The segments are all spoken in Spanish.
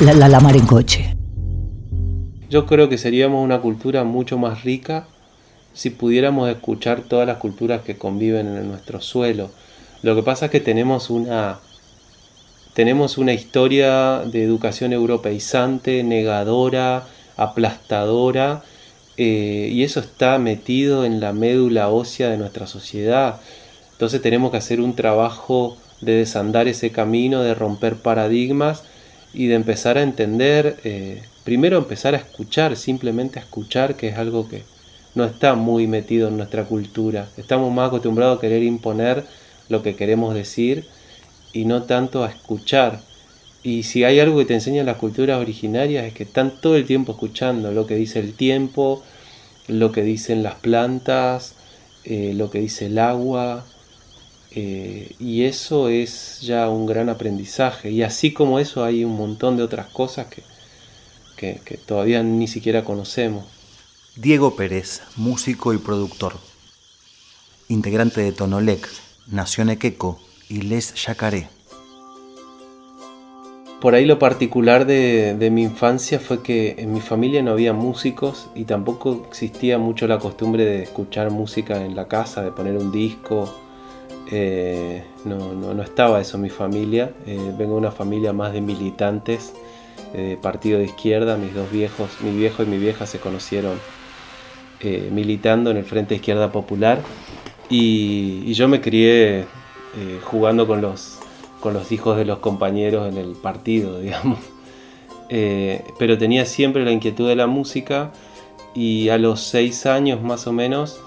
la, la, en coche. Yo creo que seríamos una cultura mucho más rica si pudiéramos escuchar todas las culturas que conviven en nuestro suelo. Lo que pasa es que tenemos una, tenemos una historia de educación europeizante, negadora, aplastadora, eh, y eso está metido en la médula ósea de nuestra sociedad. Entonces tenemos que hacer un trabajo de desandar ese camino, de romper paradigmas y de empezar a entender, eh, primero empezar a escuchar, simplemente a escuchar, que es algo que no está muy metido en nuestra cultura. Estamos más acostumbrados a querer imponer lo que queremos decir y no tanto a escuchar. Y si hay algo que te enseñan las culturas originarias es que están todo el tiempo escuchando lo que dice el tiempo, lo que dicen las plantas, eh, lo que dice el agua, eh, y eso es ya un gran aprendizaje. Y así como eso hay un montón de otras cosas que, que, todavía ni siquiera conocemos. Diego Pérez, músico y productor. Integrante de Tonolec, Nación Equeco y Les Yacaré. Por ahí lo particular de, de, mi infancia fue que en mi familia no había músicos y tampoco existía mucho la costumbre de escuchar música en la casa, de poner un disco eh, no, no, estaba eso en mi familia. Eh, vengo de una familia más de militantes, de partido de izquierda. Mis dos viejos, mi viejo y mi vieja se conocieron eh, militando en el Frente Izquierda Popular. Y, yo me crié jugando con los, con los hijos de los compañeros en el partido, digamos. pero tenía siempre la inquietud de la música y a los seis años más o menos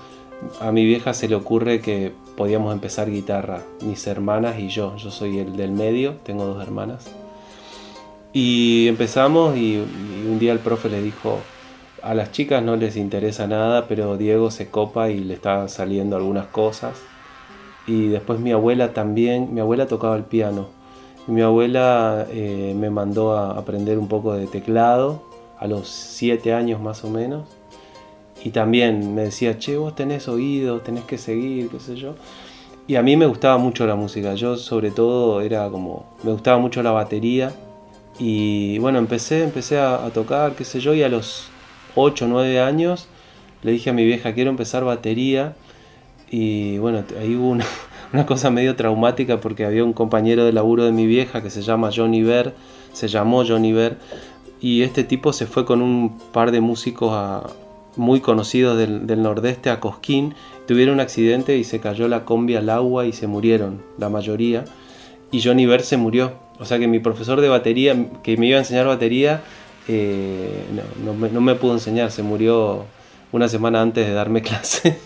a mi vieja se le ocurre que podíamos empezar guitarra, mis hermanas y yo. Yo soy el del medio, tengo dos hermanas. Y empezamos y, un día el profe le dijo, a las chicas no les interesa nada, pero Diego se copa y le están saliendo algunas cosas. Y después mi abuela también, mi abuela tocaba el piano. mi abuela eh, me mandó a aprender un poco de teclado a los siete años más o menos y también me decía, che, vos tenés oído, tenés que seguir, qué sé yo. Y a mí me gustaba mucho la música, yo sobre todo era como, me gustaba mucho la batería. Y bueno, empecé, empecé a, tocar, qué sé yo, y a los 8 o 9 años le dije a mi vieja, quiero empezar batería. Y bueno, ahí hubo una, una cosa medio traumática porque había un compañero de laburo de mi vieja que se llama Johnny Ver, se llamó Johnny Ver, y este tipo se fue con un par de músicos a, muy conocidos del, nordeste a Cosquín, tuvieron un accidente y se cayó la combi al agua y se murieron, la mayoría. Y Johnny Ver se murió. O sea que mi profesor de batería, que me iba a enseñar batería, eh, no, me, pudo enseñar, se murió una semana antes de darme clase.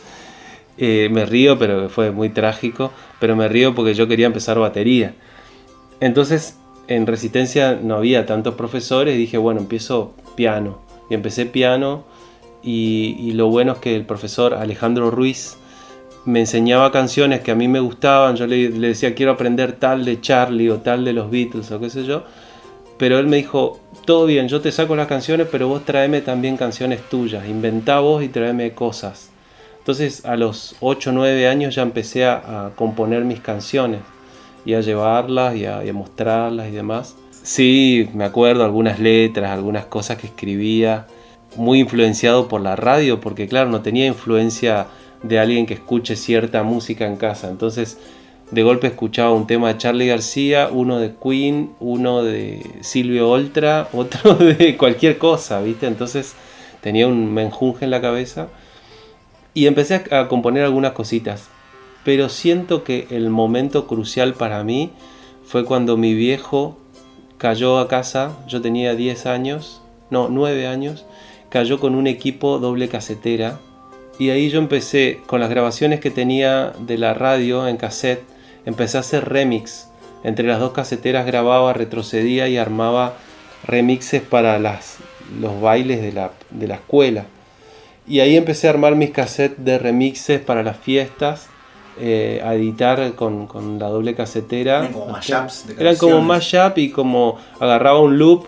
Eh, me río, pero fue muy trágico, pero me río porque yo quería empezar batería. Entonces, en Resistencia no había tantos profesores, dije, bueno, empiezo piano. Y empecé piano y, lo bueno es que el profesor Alejandro Ruiz me enseñaba canciones que a mí me gustaban, yo le, decía quiero aprender tal de Charlie o tal de los Beatles o qué sé yo, pero él me dijo, todo bien, yo te saco las canciones, pero vos tráeme también canciones tuyas, inventá vos y tráeme cosas. Entonces a los 8 o 9 años ya empecé a, componer mis canciones y a llevarlas y a, y a mostrarlas y demás. Sí, me acuerdo algunas letras, algunas cosas que escribía muy influenciado por la radio, porque claro, no tenía influencia de alguien que escuche cierta música en casa. Entonces, de golpe escuchaba un tema de Charlie García, uno de Queen, uno de Silvio Oltra, otro de cualquier cosa, ¿viste? Entonces tenía un menjunje en la cabeza y empecé a componer algunas cositas. Pero siento que el momento crucial para mí fue cuando mi viejo cayó a casa, yo tenía 10 años, no, 9 años, cayó con un equipo doble casetera y ahí yo empecé con las grabaciones que tenía de la radio en cassette, empecé a hacer remix. Entre las dos caseteras grababa, retrocedía y armaba remixes para las, los bailes de la, de la escuela. Y ahí empecé a armar mis cassettes de remixes para las fiestas, eh, a editar con, con, la doble casetera. Eran como mashups Eran como mashup y como agarraba un loop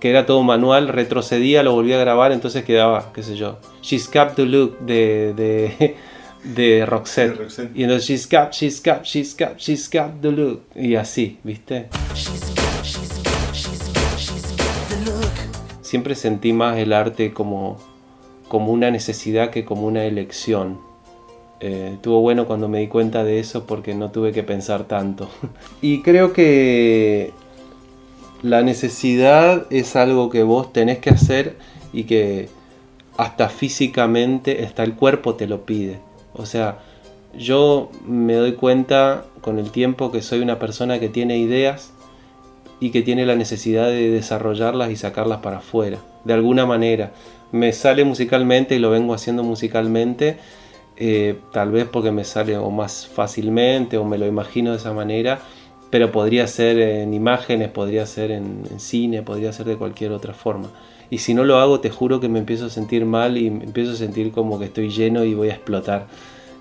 que era todo manual, retrocedía, lo volvía a grabar, entonces quedaba, qué sé yo, She's Cap to Look de, de, de Roxette. Y entonces She's Cap, She's Cap, She's Cap, She's Cap to Look. Y así, ¿viste? She's she's she's siempre sentí más el arte como, como una necesidad que como una elección. Eh, estuvo bueno cuando me di cuenta de eso porque no tuve que pensar tanto. y creo que la necesidad es algo que vos tenés que hacer y que hasta físicamente, hasta el cuerpo te lo pide. O sea, yo me doy cuenta con el tiempo que soy una persona que tiene ideas y que tiene la necesidad de desarrollarlas y sacarlas para afuera, de alguna manera. Me sale musicalmente y lo vengo haciendo musicalmente, eh, tal vez porque me sale o más fácilmente o me lo imagino de esa manera, pero podría ser en imágenes, podría ser en, cine, podría ser de cualquier otra forma. Y si no lo hago, te juro que me empiezo a sentir mal y me empiezo a sentir como que estoy lleno y voy a explotar.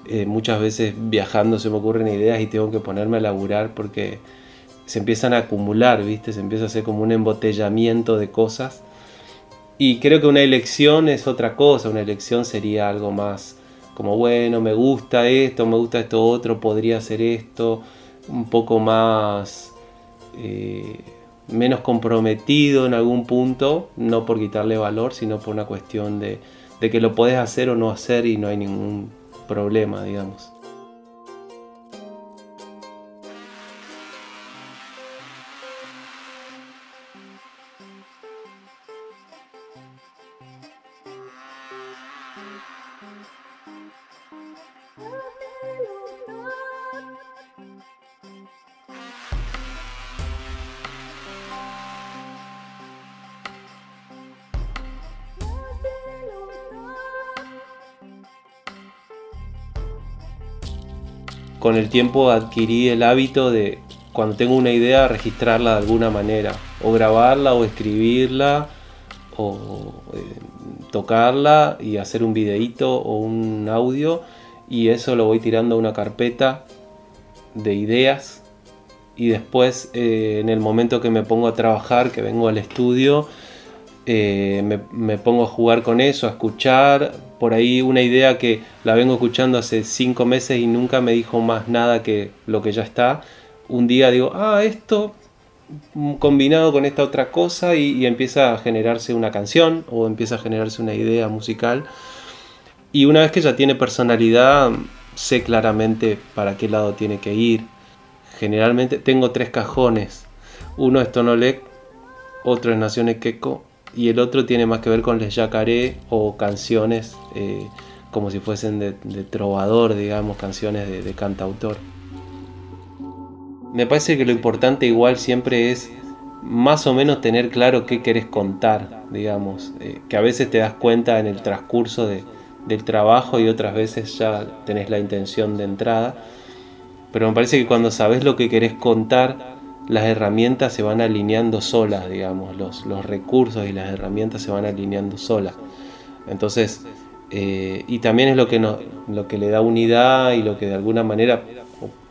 Eh, muchas veces viajando se me ocurren ideas y tengo que ponerme a laburar porque se empiezan a acumular, ¿viste? Se empieza a hacer como un embotellamiento de cosas. Y creo que una elección es otra cosa, una elección sería algo más como, bueno, me gusta esto, me gusta esto otro, podría hacer esto, un poco más, eh, menos comprometido en algún punto, no por quitarle valor, sino por una cuestión de, de que lo puedes hacer o no hacer y no hay ningún problema, digamos. Con el tiempo adquirí el hábito de cuando tengo una idea registrarla de alguna manera, o grabarla o escribirla o eh, tocarla y hacer un videíto o un audio y eso lo voy tirando a una carpeta de ideas y después eh, en el momento que me pongo a trabajar, que vengo al estudio, eh, me, pongo a jugar con eso, a escuchar. Por ahí una idea que la vengo escuchando hace cinco meses y nunca me dijo más nada que lo que ya está. Un día digo, ah, esto combinado con esta otra cosa y, empieza a generarse una canción o empieza a generarse una idea musical. Y una vez que ya tiene personalidad, sé claramente para qué lado tiene que ir. Generalmente tengo tres cajones. Uno es Tonolec, otro es Nación Equeco y el otro tiene más que ver con les yacaré o canciones eh, como si fuesen de, trovador, digamos, canciones de, cantautor. Me parece que lo importante igual siempre es más o menos tener claro qué querés contar, digamos, eh, que a veces te das cuenta en el transcurso del trabajo y otras veces ya tenés la intención de entrada, pero me parece que cuando sabes lo que querés contar, las herramientas se van alineando solas, digamos, los, los recursos y las herramientas se van alineando solas. Entonces, eh, y también es lo que, no, lo que le da unidad y lo que de alguna manera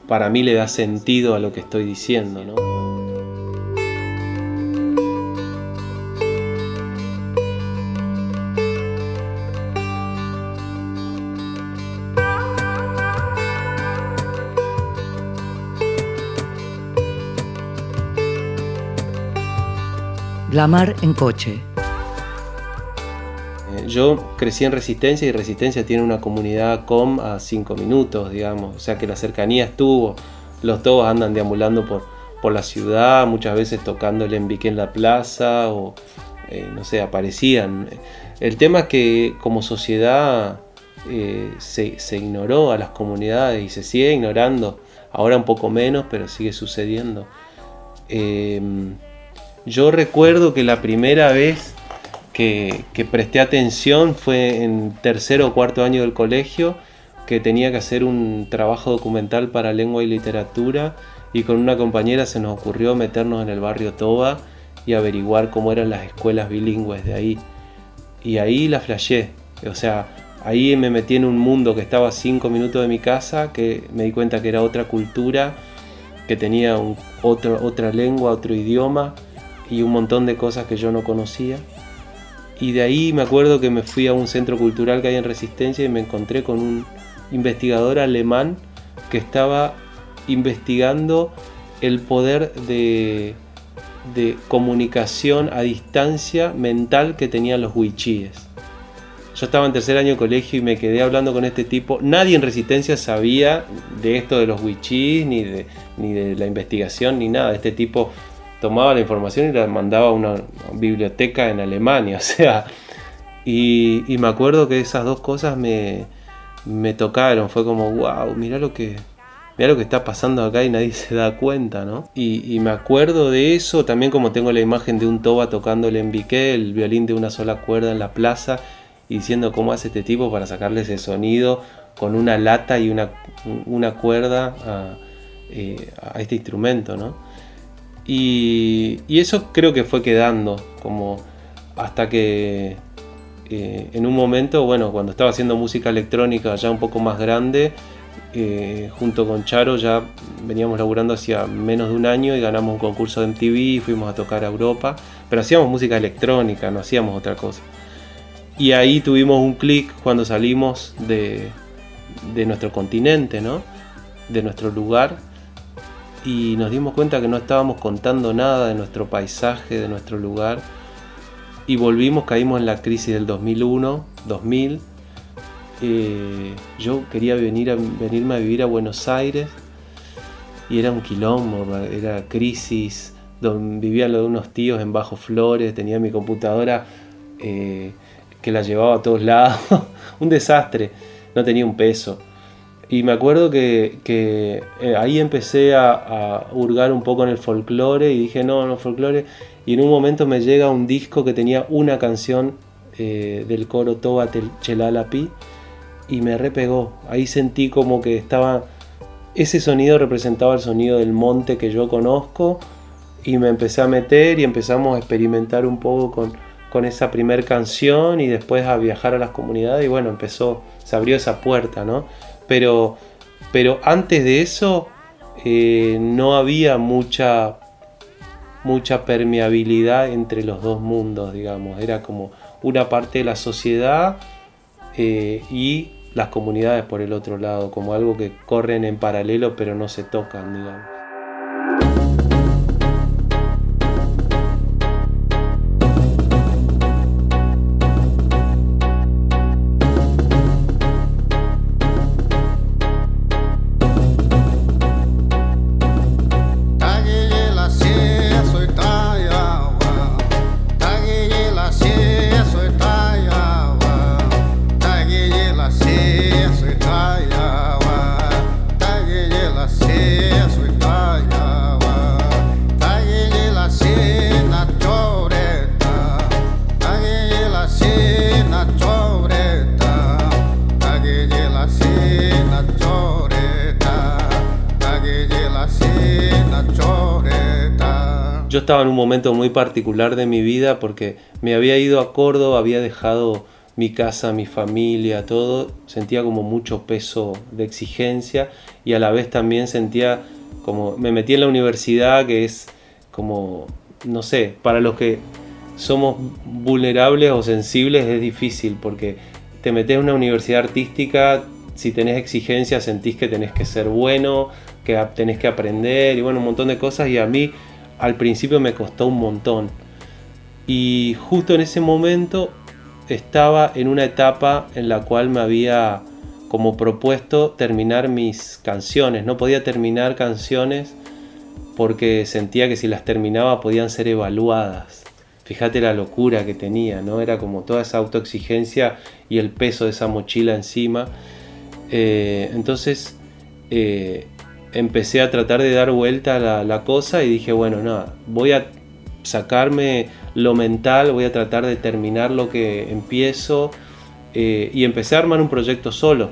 para mí le da sentido a lo que estoy diciendo. ¿no? La mar en coche. Eh, yo crecí en Resistencia y Resistencia tiene una comunidad com a 5 minutos, digamos. O sea que la cercanía estuvo. Los todos andan deambulando por, por la ciudad, muchas veces tocando el envique en la plaza o, eh, no sé, aparecían. El tema es que como sociedad eh, se, se, ignoró a las comunidades y se sigue ignorando. Ahora un poco menos, pero sigue sucediendo. Yo recuerdo que la primera vez que, presté atención fue en tercero o cuarto año del colegio, que tenía que hacer un trabajo documental para lengua y literatura y con una compañera se nos ocurrió meternos en el barrio Toba y averiguar cómo eran las escuelas bilingües de ahí. Y ahí la flashé, o sea, ahí me metí en un mundo que estaba a cinco minutos de mi casa, que me di cuenta que era otra cultura, que tenía otra lengua, otro idioma y un montón de cosas que yo no conocía. Y de ahí me acuerdo que me fui a un centro cultural que hay en Resistencia y me encontré con un investigador alemán que estaba investigando el poder de de comunicación a distancia mental que tenían los wichíes. Yo estaba en tercer año de colegio y me quedé hablando con este tipo. Nadie en Resistencia sabía de esto de los wichís, ni de, ni de la investigación, ni nada. Este tipo tomaba la información y la mandaba a una biblioteca en Alemania. O sea, y, me acuerdo que esas dos cosas me, me tocaron. Fue como, wow, mira lo que, mira lo que está pasando acá y nadie se da cuenta, ¿no? Y, me acuerdo de eso, también como tengo la imagen de un toba tocando el embiqué, el violín de una sola cuerda en la plaza, y diciendo cómo hace este tipo para sacarle ese sonido con una lata y una, una cuerda a, eh, este instrumento, ¿no? Y, eso creo que fue quedando, como hasta que eh, en un momento, bueno, cuando estaba haciendo música electrónica ya un poco más grande, eh, junto con Charo ya veníamos laburando hacía menos de un año y ganamos un concurso de MTV fuimos a tocar a Europa, pero hacíamos música electrónica, no hacíamos otra cosa. Y ahí tuvimos un clic cuando salimos de, de nuestro continente, ¿no? de nuestro lugar, y nos dimos cuenta que no estábamos contando nada de nuestro paisaje, de nuestro lugar, y volvimos, caímos en la crisis del 2001, 2000. Eh, yo quería venir venirme a vivir a Buenos Aires y era un quilombo, era crisis, donde vivían los de unos tíos en Bajo Flores, tenía mi computadora eh, que la llevaba a todos lados, un desastre, no tenía un peso. Y me acuerdo que, eh, ahí empecé a, hurgar un poco en el folclore y dije, no, no, folclore. Y en un momento me llega un disco que tenía una canción eh, del coro Toba Chelalapi y me repegó. Ahí sentí como que estaba. Ese sonido representaba el sonido del monte que yo conozco y me empecé a meter y empezamos a experimentar un poco con, con esa primer canción y después a viajar a las comunidades y bueno, empezó, se abrió esa puerta, ¿no? Pero, pero antes de eso eh, no había mucha, mucha permeabilidad entre los dos mundos, digamos. Era como una parte de la sociedad eh, y las comunidades por el otro lado, como algo que corren en paralelo pero no se tocan, digamos. Estaba en un momento muy particular de mi vida porque me había ido a Córdoba, había dejado mi casa, mi familia, todo, sentía como mucho peso de exigencia y a la vez también sentía como me metí en la universidad que es como, no sé, para los que somos vulnerables o sensibles es difícil porque te metes en una universidad artística, si tenés exigencias sentís que tenés que ser bueno, que tenés que aprender y bueno, un montón de cosas y a mí al principio me costó un montón. Y justo en ese momento estaba en una etapa en la cual me había como propuesto terminar mis canciones. No podía terminar canciones porque sentía que si las terminaba podían ser evaluadas. Fíjate la locura que tenía, ¿no? Era como toda esa autoexigencia y el peso de esa mochila encima. Eh, entonces eh, empecé a tratar de dar vuelta a la, cosa y dije, bueno, nada, voy a sacarme lo mental, voy a tratar de terminar lo que empiezo eh, y empecé a armar un proyecto solo.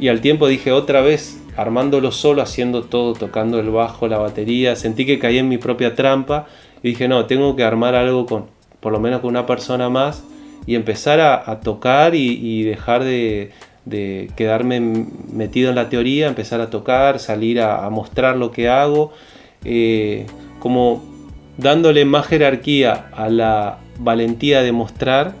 Y al tiempo dije otra vez, armándolo solo, haciendo todo, tocando el bajo, la batería, sentí que caí en mi propia trampa y dije, no, tengo que armar algo con, por lo menos con una persona más y empezar a, tocar y dejar de, de quedarme metido en la teoría, empezar a tocar, salir a, mostrar lo que hago, eh, como dándole más jerarquía a la valentía de mostrar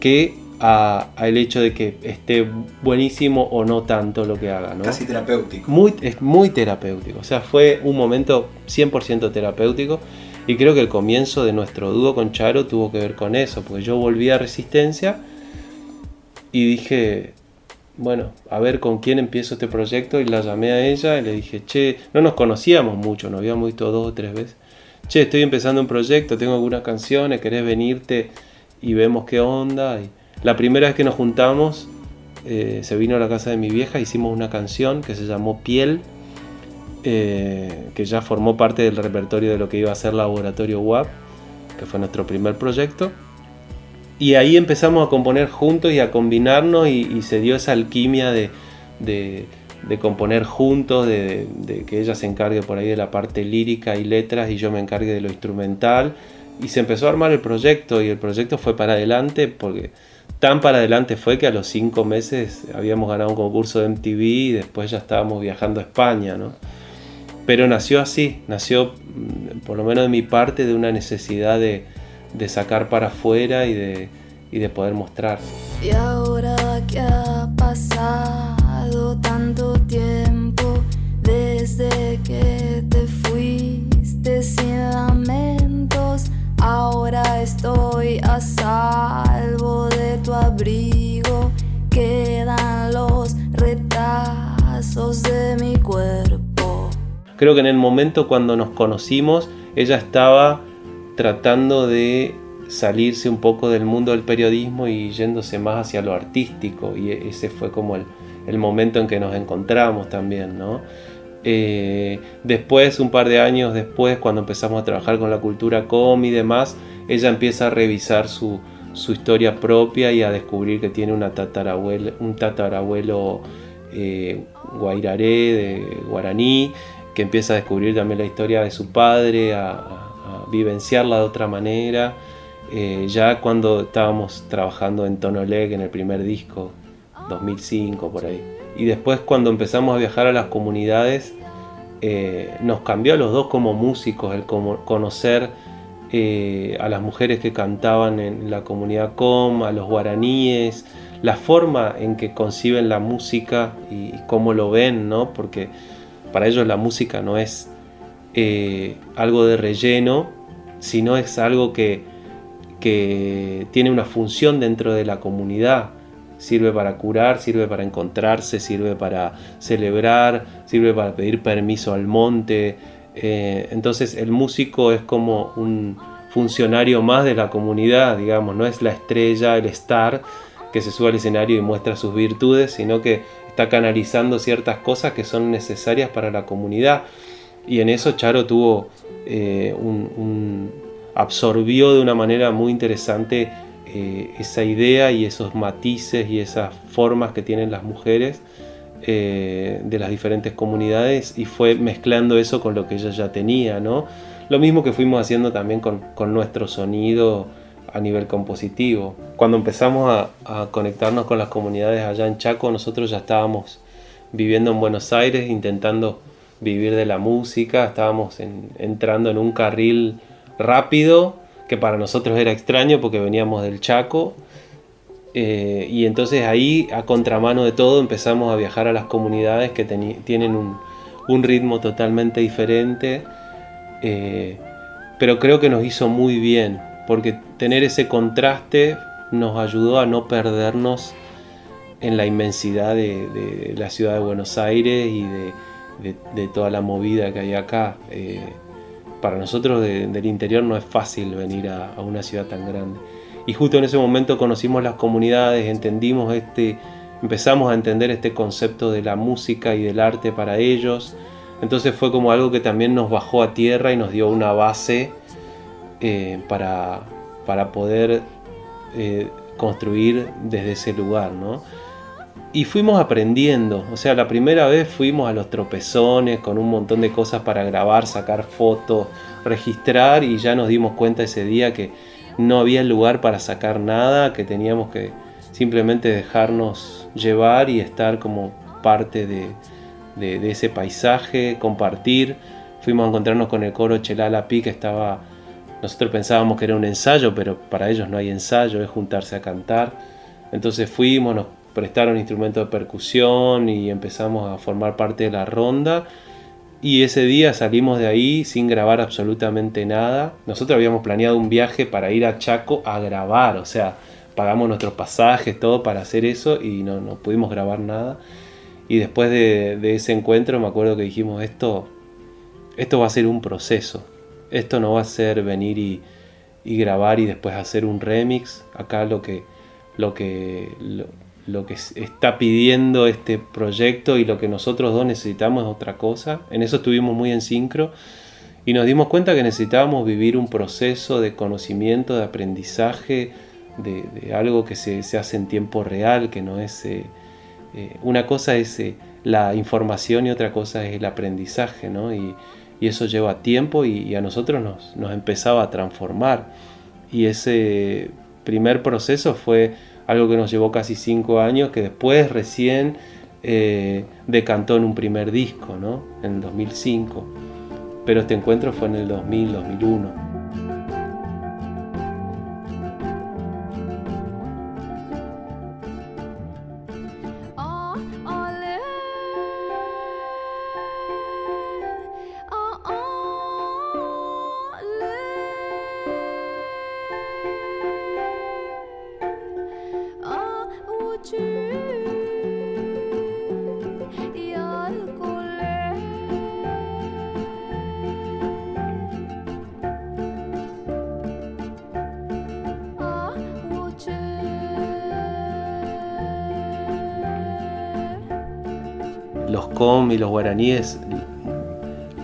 que al hecho de que esté buenísimo o no tanto lo que haga. Casi terapéutico. Muy, es muy terapéutico, o sea, fue un momento 100% terapéutico Y creo que el comienzo de nuestro dúo con Charo tuvo que ver con eso, porque yo volví a Resistencia y dije, bueno, a ver con quién empiezo este proyecto y la llamé a ella y le dije, che, no nos conocíamos mucho, nos habíamos visto dos o tres veces. Che, estoy empezando un proyecto, tengo algunas canciones, querés venirte y vemos qué onda. Y la primera vez que nos juntamos, eh, se vino a la casa de mi vieja, hicimos una canción que se llamó Piel, eh, que ya formó parte del repertorio de lo que iba a ser Laboratorio WAP, que fue nuestro primer proyecto. Y ahí empezamos a componer juntos y a combinarnos y, se dio esa alquimia de, componer juntos, de, que ella se encargue por ahí de la parte lírica y letras y yo me encargue de lo instrumental. Y se empezó a armar el proyecto y el proyecto fue para adelante porque tan para adelante fue que a los cinco meses habíamos ganado un concurso de MTV y después ya estábamos viajando a España, ¿no? Pero nació así, nació mm, por lo menos de mi parte de una necesidad de, de sacar para afuera y de, y de poder mostrar. Y ahora que ha pasado tanto tiempo desde que te fuiste sin lamentos, ahora estoy a salvo de tu abrigo, quedan los retazos de mi cuerpo. Creo que en el momento cuando nos conocimos, ella estaba tratando de salirse un poco del mundo del periodismo y yéndose más hacia lo artístico y e-, ese fue como el, momento en que nos encontramos también, ¿no? Eh, después, un par de años después, cuando empezamos a trabajar con la cultura com y demás, ella empieza a revisar su, historia propia y a descubrir que tiene una tatarabuelo, un tatarabuelo eh, guairaré guaraní, que empieza a descubrir también la historia de su padre, vivenciarla de otra manera. Eh, ya cuando estábamos trabajando en Tonoleg en el primer disco, 2005 por ahí. Y después cuando empezamos a viajar a las comunidades, eh, nos cambió a los dos como músicos, el conocer eh, a las mujeres que cantaban en la comunidad com, a los guaraníes, la forma en que conciben la música y, cómo lo ven, ¿no? Porque para ellos la música no es algo de relleno, sino es algo que, que tiene una función dentro de la comunidad. Sirve para curar, sirve para encontrarse, sirve para celebrar, sirve para pedir permiso al monte. Eh, entonces el músico es como un funcionario más de la comunidad, digamos, no es la estrella, el star que se sube al escenario y muestra sus virtudes, sino que está canalizando ciertas cosas que son necesarias para la comunidad. Y en eso Charo eh, absorbió de una manera muy interesante eh, esa idea y esos matices y esas formas que tienen las mujeres eh, de las diferentes comunidades y fue mezclando eso con lo que ella ya tenía, ¿no? Lo mismo que fuimos haciendo también con, nuestro sonido a nivel compositivo. Cuando empezamos a, conectarnos con las comunidades allá en Chaco, nosotros ya estábamos viviendo en Buenos Aires, intentando vivir de la música, estábamos entrando en un carril rápido que para nosotros era extraño porque veníamos del Chaco. Eh, y entonces ahí, a contramano de todo, empezamos a viajar a las comunidades que tienen un, ritmo totalmente diferente. Eh, pero creo que nos hizo muy bien, porque tener ese contraste nos ayudó a no perdernos en la inmensidad de, la ciudad de Buenos Aires y de, de, toda la movida que hay acá. Eh, para nosotros del interior no es fácil venir a, una ciudad tan grande. Y justo en ese momento conocimos las comunidades, entendimos este, empezamos a entender este concepto de la música y del arte para ellos. Entonces fue como algo que también nos bajó a tierra y nos dio una base eh, para, para, poder eh, construir desde ese lugar, ¿no? Y fuimos aprendiendo. O sea, la primera vez fuimos a los tropezones con un montón de cosas para grabar, sacar fotos, registrar y ya nos dimos cuenta ese día que no había lugar para sacar nada, que teníamos que simplemente dejarnos llevar y estar como parte de, ese paisaje, compartir. Fuimos a encontrarnos con el coro Chelala Pi que estaba... Nosotros pensábamos que era un ensayo, pero para ellos no hay ensayo, es juntarse a cantar. Entonces fuimos, nos prestaron instrumentos de percusión y empezamos a formar parte de la ronda. Y ese día salimos de ahí sin grabar absolutamente nada. Nosotros habíamos planeado un viaje para ir a Chaco a grabar, o sea, pagamos nuestros pasajes, todo para hacer eso y no, no pudimos grabar nada. Y después de, ese encuentro me acuerdo que dijimos, esto, esto va a ser un proceso, esto no va a ser venir y, grabar y después hacer un remix. Acá lo que, lo que, que está pidiendo este proyecto y lo que nosotros dos necesitamos es otra cosa. En eso estuvimos muy en sincro y nos dimos cuenta que necesitábamos vivir un proceso de conocimiento, de aprendizaje, de, algo que se, hace en tiempo real, que no es... Eh, eh, una cosa es eh, la información y otra cosa es el aprendizaje, ¿no? Y, eso lleva tiempo y, y a nosotros nos, nos empezaba a transformar. Y ese primer proceso fue algo que nos llevó casi cinco años, que después recién eh, decantó en un primer disco, ¿no? En el 2005. Pero este encuentro fue en el 2000, 2001. Y los guaraníes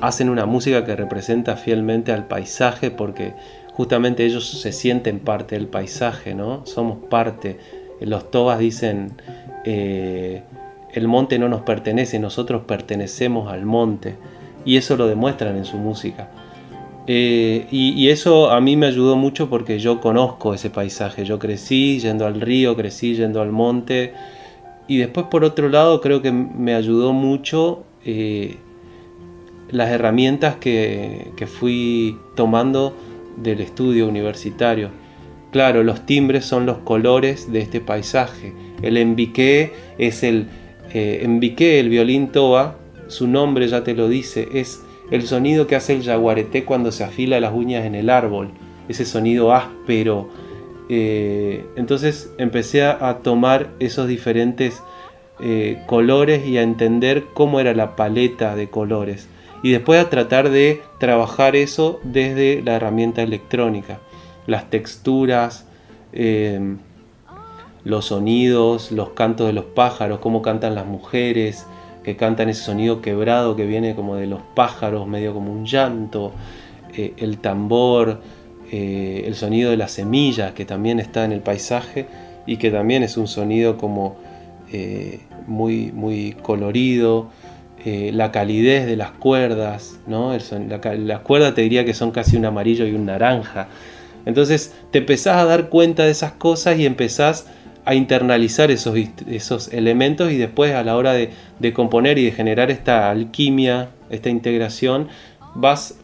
hacen una música que representa fielmente al paisaje porque justamente ellos se sienten parte del paisaje, ¿no? Somos parte. Los tobas dicen, eh, el monte no nos pertenece, nosotros pertenecemos al monte. Y eso lo demuestran en su música. Eh, y, eso a mí me ayudó mucho porque yo conozco ese paisaje. Yo crecí yendo al río, crecí yendo al monte. Y después por otro lado creo que me ayudó mucho eh, las herramientas que, fui tomando del estudio universitario. Claro, los timbres son los colores de este paisaje. El embiqué es el eh, el violín toba, su nombre ya te lo dice, es el sonido que hace el jaguareté cuando se afila las uñas en el árbol, ese sonido áspero, eh, entonces empecé a, tomar esos diferentes eh, colores y a entender cómo era la paleta de colores. Y después a tratar de trabajar eso desde la herramienta electrónica. Las texturas, eh, los sonidos, los cantos de los pájaros, cómo cantan las mujeres, que cantan ese sonido quebrado que viene como de los pájaros, medio como un llanto, el tambor, eh, el sonido de las semillas que también está en el paisaje y que también es un sonido como eh, muy, muy colorido, eh, la calidez de las cuerdas, ¿no? las cuerdas te diría que son casi un amarillo y un naranja. Entonces te empezás a dar cuenta de esas cosas y empezás a internalizar esos, esos elementos y después a la hora de, de componer y de generar esta alquimia, esta integración, vas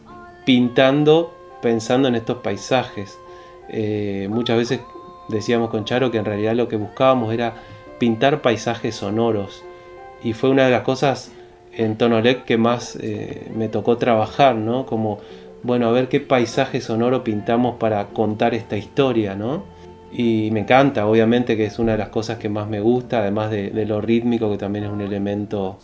pintando pensando en estos paisajes. Eh, muchas veces decíamos con Charo que en realidad lo que buscábamos era pintar paisajes sonoros. Y fue una de las cosas en Tonolec que más eh, me tocó trabajar, ¿no? Como, bueno, a ver qué paisaje sonoro pintamos para contar esta historia, ¿no? Y me encanta, obviamente que es una de las cosas que más me gusta, además de, de lo rítmico, que también es un elemento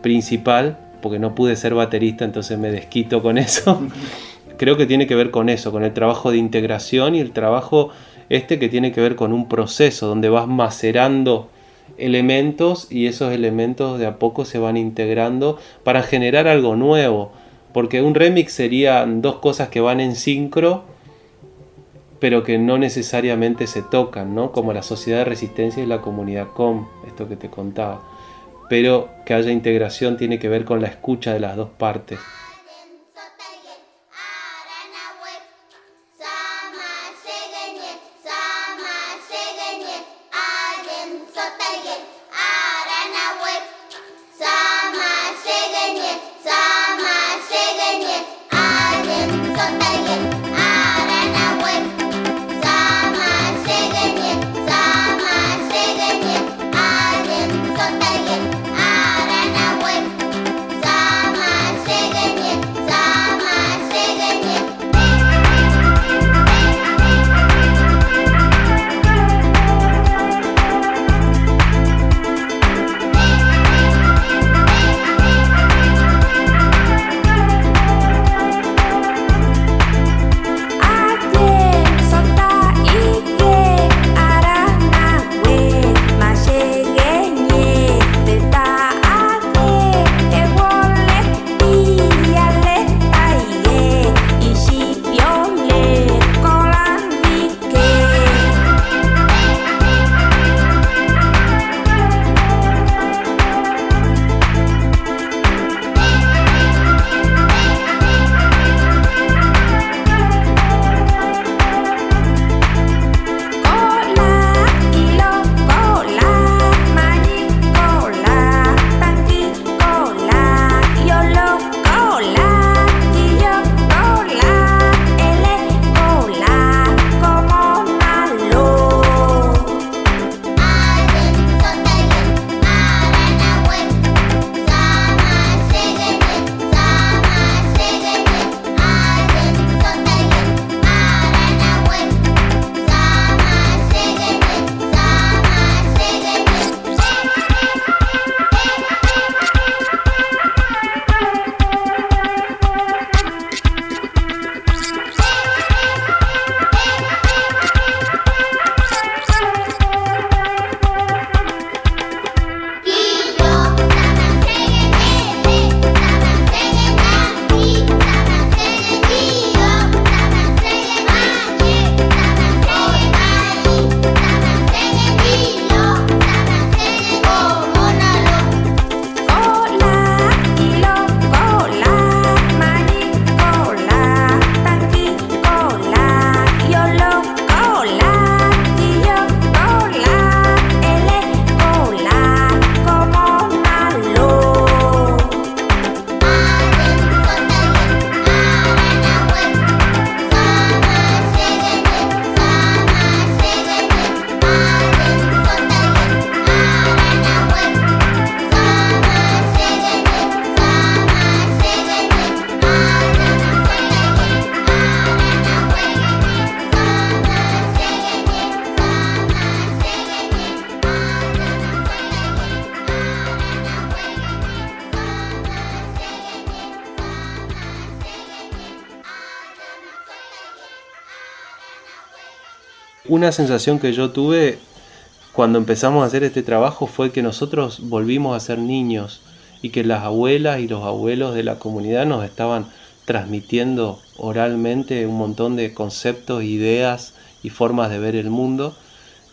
principal, porque no pude ser baterista, entonces me desquito con eso. creo que tiene que ver con eso, con el trabajo de integración y el trabajo este que tiene que ver con un proceso donde vas macerando elementos y esos elementos de a poco se van integrando para generar algo nuevo. Porque un remix serían dos cosas que van en sincro, pero que no necesariamente se tocan, ¿no? Como la sociedad de resistencia y la comunidad com, esto que te contaba. Pero que haya integración tiene que ver con la escucha de las dos partes. Una sensación que yo tuve cuando empezamos a hacer este trabajo fue que nosotros volvimos a ser niños y que las abuelas y los abuelos de la comunidad nos estaban transmitiendo oralmente un montón de conceptos, ideas y formas de ver el mundo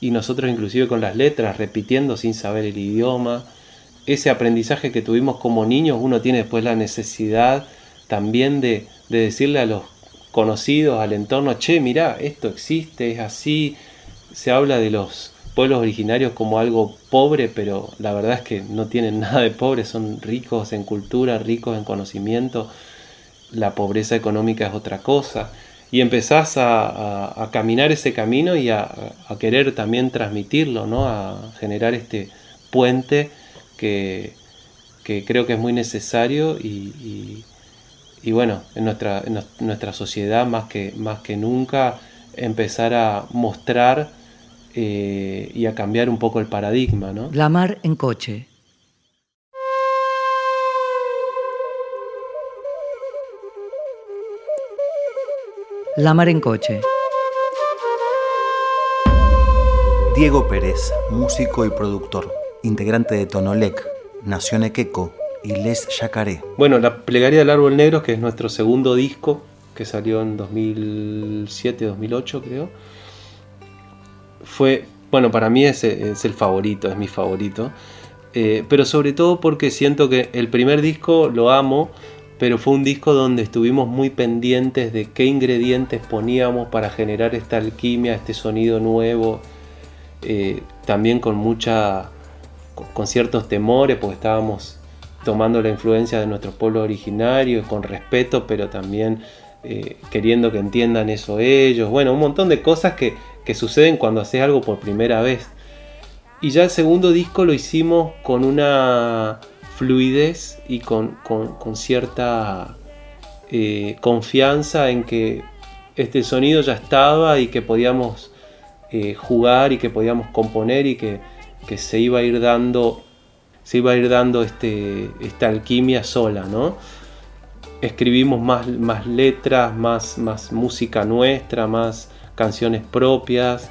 y nosotros inclusive con las letras repitiendo sin saber el idioma. Ese aprendizaje que tuvimos como niños, uno tiene después la necesidad también de, de decirle a los conocidos, al entorno, che, mira esto existe, es así. Se habla de los pueblos originarios como algo pobre, pero la verdad es que no tienen nada de pobre, son ricos en cultura, ricos en conocimiento. La pobreza económica es otra cosa. Y empezás a, caminar ese camino y a, querer también transmitirlo, ¿no? a generar este puente que, creo que es muy necesario y bueno, en nuestra, en nuestra sociedad más que, más que nunca empezar a mostrar eh, y a cambiar un poco el paradigma. ¿no? Lamar en coche. Lamar en coche. Diego Pérez, músico y productor, integrante de Tonolec, nació en Equeco y Les Yacaré. Bueno, La Plegaria del Árbol Negro, que es nuestro segundo disco, que salió en 2007-2008 creo, fue, bueno, para mí es, el favorito, es mi favorito, eh, pero sobre todo porque siento que el primer disco lo amo, pero fue un disco donde estuvimos muy pendientes de qué ingredientes poníamos para generar esta alquimia, este sonido nuevo, eh, también con mucha, con ciertos temores, porque estábamos tomando la influencia de nuestros pueblos originarios, con respeto, pero también eh, queriendo que entiendan eso ellos. Bueno, un montón de cosas que, suceden cuando haces algo por primera vez. Y ya el segundo disco lo hicimos con una fluidez y con, cierta eh, confianza en que este sonido ya estaba y que podíamos eh, jugar y que podíamos componer y que, que se iba a ir dando se iba a ir dando este, esta alquimia sola, ¿no? Escribimos más, más letras, más, más música nuestra, más canciones propias,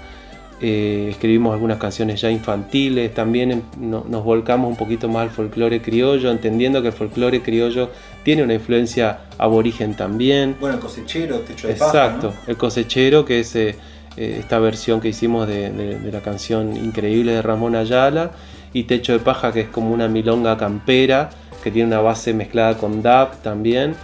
eh, escribimos algunas canciones ya infantiles, también nos volcamos un poquito más al folclore criollo, entendiendo que el folclore criollo tiene una influencia aborigen también. Bueno, el cosechero, techo de Exacto, el cosechero, que es eh, eh, esta versión que hicimos de, de, la canción increíble de Ramón Ayala y Techo de Paja, que es como una milonga campera, que tiene una base mezclada con dub también,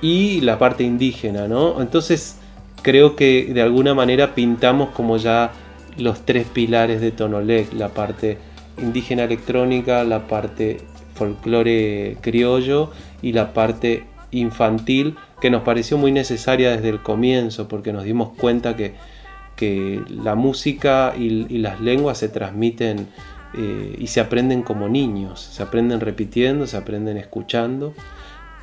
y la parte indígena, ¿no? Entonces creo que de alguna manera pintamos como ya los tres pilares de Tonolec, la parte indígena electrónica, la parte folclore criollo y la parte infantil que nos pareció muy necesaria desde el comienzo porque nos dimos cuenta que, que la música y, las lenguas se transmiten eh, y se aprenden como niños, se aprenden repitiendo, se aprenden escuchando.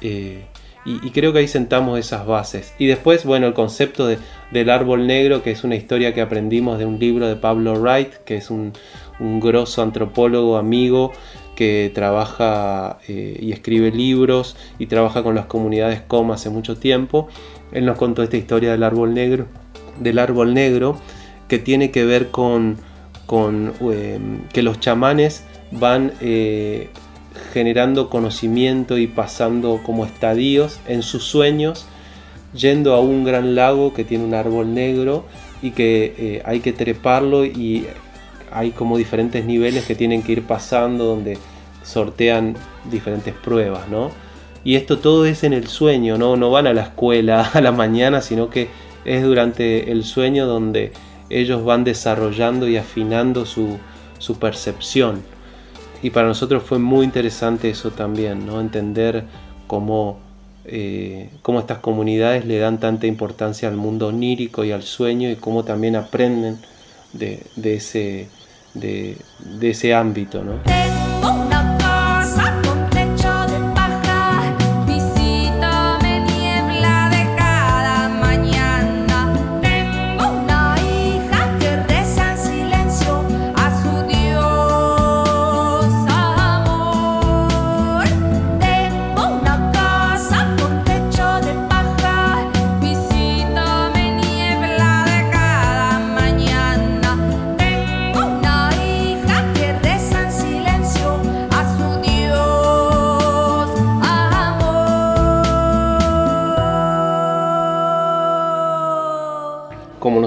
Eh, y, creo que ahí sentamos esas bases. Y después, bueno, el concepto de, del árbol negro, que es una historia que aprendimos de un libro de Pablo Wright, que es un, un grosso antropólogo amigo que trabaja eh, y escribe libros y trabaja con las comunidades COM hace mucho tiempo. Él nos contó esta historia del árbol negro, del árbol negro, que tiene que ver con con em, que los chamanes van eh, generando conocimiento y pasando como estadios en sus sueños, yendo a un gran lago que tiene un árbol negro y que eh, hay que treparlo y hay como diferentes niveles que tienen que ir pasando donde sortean diferentes pruebas, ¿no? Y esto todo es en el sueño, ¿no? No van a la escuela a la mañana, sino que es durante el sueño donde ellos van desarrollando y afinando su, percepción. Y para nosotros fue muy interesante eso también, ¿no? entender cómo, eh, cómo estas comunidades le dan tanta importancia al mundo onírico y al sueño y cómo también aprenden de, ese, de ese ámbito. ¿no?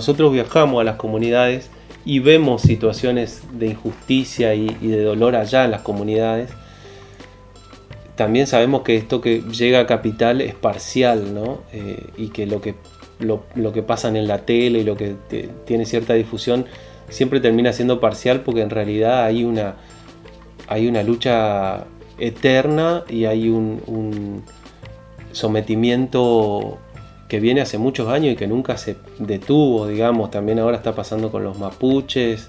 Nosotros viajamos a las comunidades y vemos situaciones de injusticia y, de dolor allá en las comunidades, también sabemos que esto que llega a capital es parcial, ¿no? Eh, y que lo que, lo, que pasa en la tele y lo que tiene cierta difusión siempre termina siendo parcial porque en realidad hay una, hay una lucha eterna y hay un sometimiento que viene hace muchos años y que nunca se detuvo, digamos, también ahora está pasando con los mapuches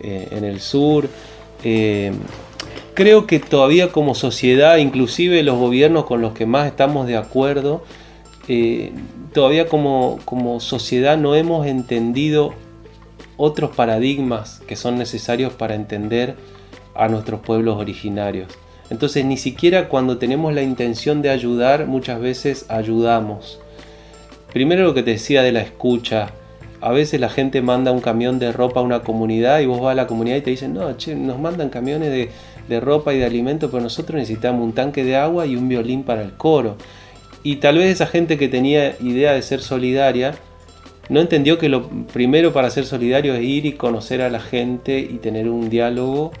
eh, en el sur. Eh, creo que todavía como sociedad, inclusive los gobiernos con los que más estamos de acuerdo, eh, todavía como, como sociedad no hemos entendido otros paradigmas que son necesarios para entender a nuestros pueblos originarios. Entonces ni siquiera cuando tenemos la intención de ayudar, muchas veces ayudamos. Primero lo que te decía de la escucha. A veces la gente manda un camión de ropa a una comunidad y vos vas a la comunidad y te dicen, no, che, nos mandan camiones de, ropa y de alimento, pero nosotros necesitamos un tanque de agua y un violín para el coro. Y tal vez esa gente que tenía idea de ser solidaria, no entendió que lo primero para ser solidario es ir y conocer a la gente y tener un diálogo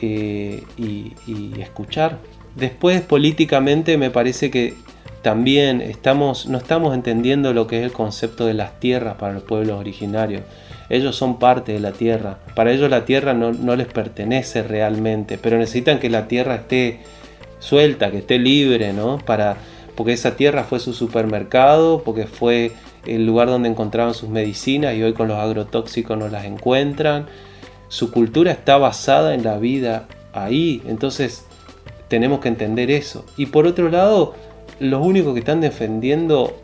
eh, y, escuchar. Después políticamente me parece que también estamos, no estamos entendiendo lo que es el concepto de las tierras para los pueblos originarios. Ellos son parte de la tierra. Para ellos la tierra no, les pertenece realmente, pero necesitan que la tierra esté suelta, que esté libre, ¿no? Para, porque esa tierra fue su supermercado, porque fue el lugar donde encontraban sus medicinas y hoy con los agrotóxicos no las encuentran su cultura está basada en la vida ahí, entonces tenemos que entender eso. Y por otro lado, los únicos que están defendiendo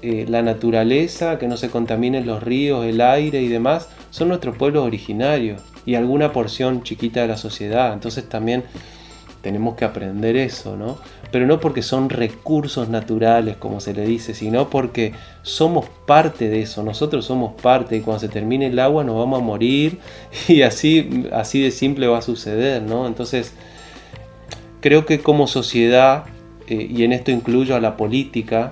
eh, la naturaleza, que no se contaminen los ríos, el aire y demás, son nuestros pueblos originarios y alguna porción chiquita de la sociedad. Entonces también tenemos que aprender eso, ¿no? Pero no porque son recursos naturales, como se le dice, sino porque somos parte de eso, nosotros somos parte y cuando se termine el agua nos vamos a morir y así, así de simple va a suceder, ¿no? Entonces, creo que como sociedad, eh, y en esto incluyo a la política,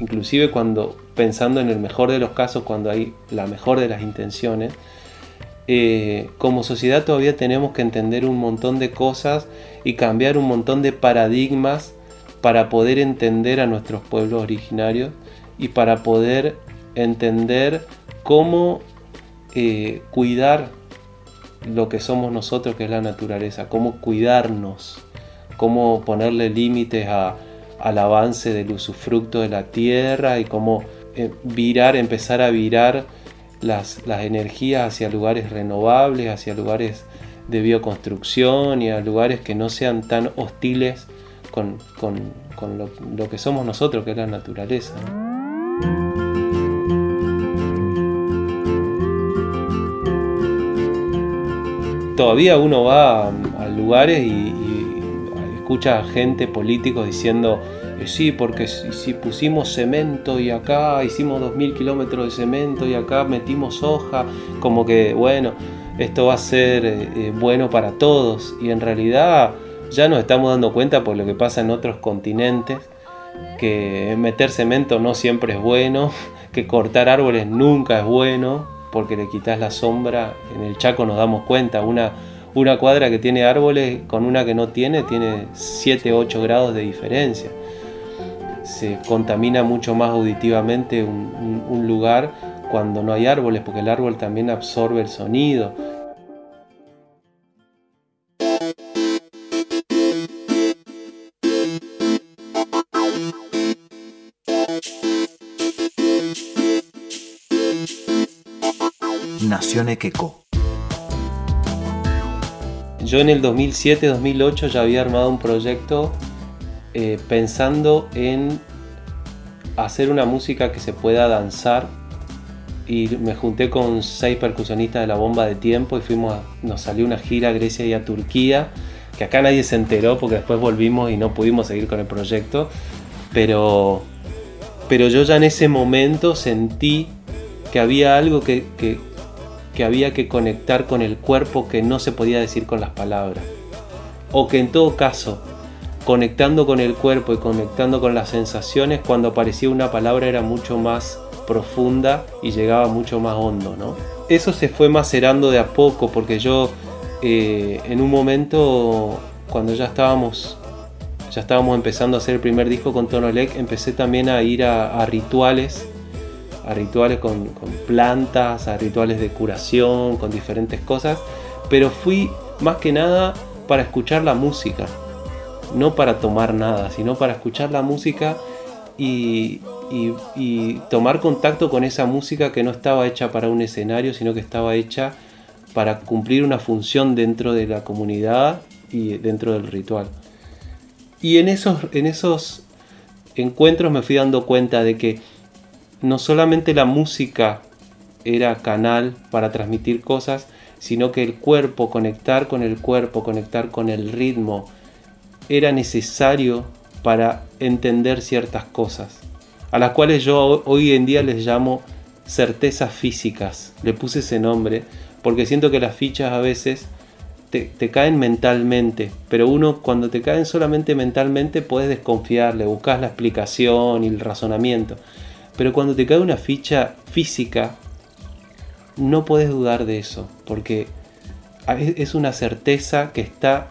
inclusive cuando pensando en el mejor de los casos, cuando hay la mejor de las intenciones, eh, como sociedad todavía tenemos que entender un montón de cosas y cambiar un montón de paradigmas para poder entender a nuestros pueblos originarios y para poder entender cómo eh, cuidar lo que somos nosotros, que es la naturaleza, cómo cuidarnos, cómo ponerle límites al avance del usufructo de la tierra y cómo eh, virar, empezar a virar las, energías hacia lugares renovables, hacia lugares de bioconstrucción y a lugares que no sean tan hostiles con, lo, que somos nosotros, que es la naturaleza. Todavía uno va a, lugares y, y escucha gente, políticos diciendo sí, porque si, pusimos cemento y acá hicimos 2.000 kilómetros de cemento y acá metimos hoja, como que bueno, esto va a ser eh, eh, bueno para todos. Y en realidad ya nos estamos dando cuenta por lo que pasa en otros continentes, que meter cemento no siempre es bueno, que cortar árboles nunca es bueno, porque le quitas la sombra. En el Chaco nos damos cuenta, una, una cuadra que tiene árboles con una que no tiene, tiene 7, 8 grados de diferencia se contamina mucho más auditivamente un, lugar cuando no hay árboles, porque el árbol también absorbe el sonido. Nación Equeco. Yo en el 2007-2008 ya había armado un proyecto eh, pensando en hacer una música que se pueda danzar. Y me junté con seis percusionistas de la bomba de tiempo y fuimos nos salió una gira a Grecia y a Turquía que acá nadie se enteró porque después volvimos y no pudimos seguir con el proyecto. Pero pero yo ya en ese momento sentí que había algo que había que conectar con el cuerpo que no se podía decir con las palabras o que en todo caso conectando con el cuerpo y conectando con las sensaciones, cuando aparecía una palabra era mucho más profunda y llegaba mucho más hondo, ¿no? Eso se fue macerando de a poco porque yo eh, en un momento cuando ya estábamos ya estábamos empezando a hacer el primer disco con Tonolec, empecé también a ir a, rituales, a rituales con, plantas, a rituales de curación, con diferentes cosas, pero fui más que nada para escuchar la música, no para tomar nada, sino para escuchar la música y, tomar contacto con esa música que no estaba hecha para un escenario, sino que estaba hecha para cumplir una función dentro de la comunidad y dentro del ritual. Y en esos, en esos encuentros me fui dando cuenta de que no solamente la música era canal para transmitir cosas, sino que el cuerpo, conectar con el cuerpo, conectar con el ritmo, era necesario para entender ciertas cosas, a las cuales yo hoy en día les llamo certezas físicas. Le puse ese nombre porque siento que las fichas a veces te, caen mentalmente, pero uno cuando te caen solamente mentalmente puedes desconfiarle, buscas la explicación y el razonamiento. Pero cuando te cae una ficha física, no puedes dudar de eso, porque es una certeza que está,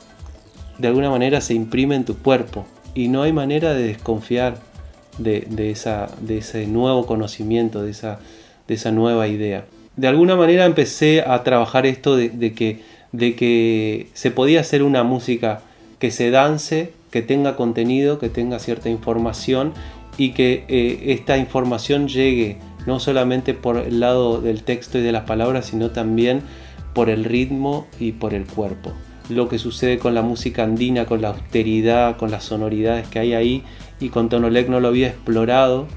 de alguna manera se imprime en tu cuerpo y no hay manera de desconfiar de, ese nuevo conocimiento, de esa, nueva idea. De alguna manera empecé a trabajar esto de que se podía hacer una música que se dance, que tenga contenido, que tenga cierta información y que eh, esta información llegue no solamente por el lado del texto y de las palabras, sino también por el ritmo y por el cuerpo. Lo que sucede con la música andina, con la austeridad, con las sonoridades que hay ahí, y con Tonolec no lo había explorado.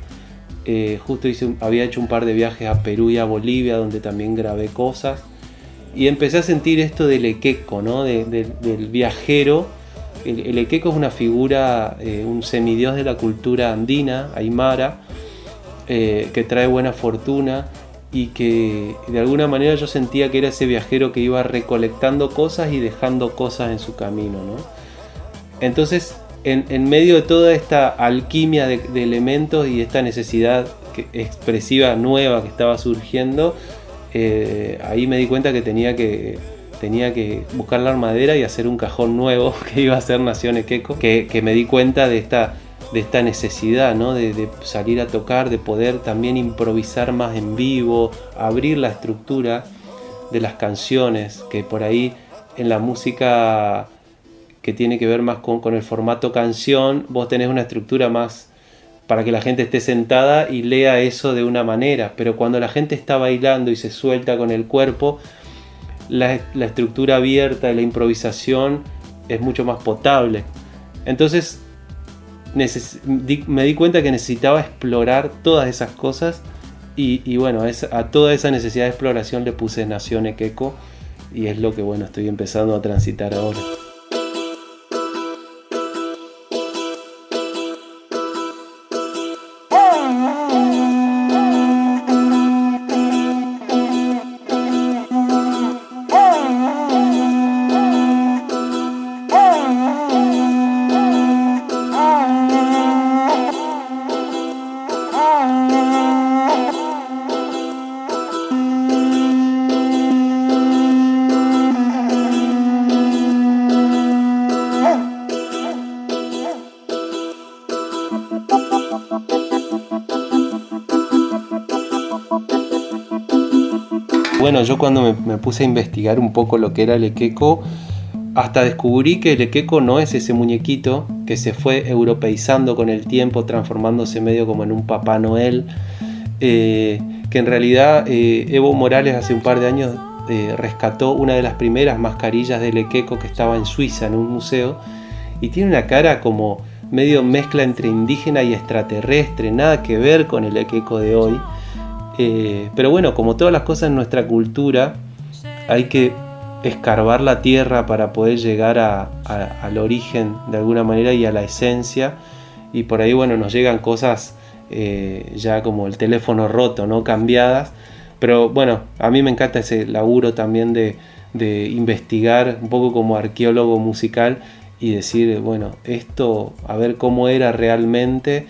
Eh, justo había hecho un par de viajes a Perú y a Bolivia, donde también grabé cosas y empecé a sentir esto del equeco, ¿no? del viajero. El, equeco es una figura, eh, un semidios de la cultura andina, aymara, eh, que trae buena fortuna y que de alguna manera yo sentía que era ese viajero que iba recolectando cosas y dejando cosas en su camino. ¿no? Entonces, en, medio de toda esta alquimia de, elementos y esta necesidad expresiva nueva que estaba surgiendo, eh, ahí me di cuenta que tenía que tenía que buscar la armadera y hacer un cajón nuevo que iba a ser Nación Equeco, que, me di cuenta de esta, de esta necesidad ¿no? de, salir a tocar, de poder también improvisar más en vivo, abrir la estructura de las canciones, que por ahí en la música que tiene que ver más con, con el formato canción, vos tenés una estructura más para que la gente esté sentada y lea eso de una manera, pero cuando la gente está bailando y se suelta con el cuerpo, la, estructura abierta de la improvisación es mucho más potable. Entonces me di cuenta que necesitaba explorar todas esas cosas y, bueno, a toda esa necesidad de exploración le puse Nación Equeco y es lo que bueno estoy empezando a transitar ahora. Yo cuando me, puse a investigar un poco lo que era el equeco, hasta descubrí que el equeco no es ese muñequito que se fue europeizando con el tiempo, transformándose medio como en un Papá Noel, eh, que en realidad eh, Evo Morales hace un par de años eh, rescató una de las primeras mascarillas del equeco que estaba en Suiza, en un museo, y tiene una cara como medio mezcla entre indígena y extraterrestre, nada que ver con el equeco de hoy. Eh, pero bueno, como todas las cosas en nuestra cultura, hay que escarbar la tierra para poder llegar al origen de alguna manera y a la esencia. Y por ahí, bueno, nos llegan cosas eh, ya como el teléfono roto, ¿no? Cambiadas. Pero bueno, a mí me encanta ese laburo también de, de investigar un poco como arqueólogo musical y decir, bueno, esto, a ver cómo era realmente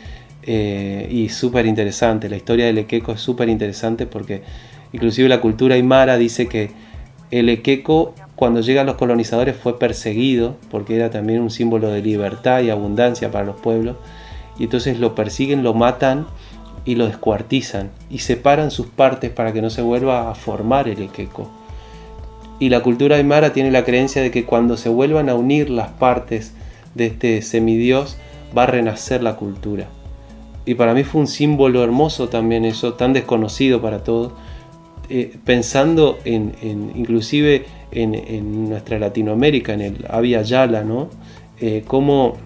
eh, y súper interesante. La historia del Equeco es súper interesante porque inclusive la cultura aymara dice que el Equeco cuando llegan los colonizadores fue perseguido porque era también un símbolo de libertad y abundancia para los pueblos y entonces lo persiguen, lo matan y lo descuartizan y separan sus partes para que no se vuelva a formar el Equeco. Y la cultura aymara tiene la creencia de que cuando se vuelvan a unir las partes de este semidios va a renacer la cultura. Y para mí fue un símbolo hermoso también eso, tan desconocido para todos, eh, pensando en, inclusive en, nuestra Latinoamérica, en el Avia Yala, ¿no? Eh, cómo,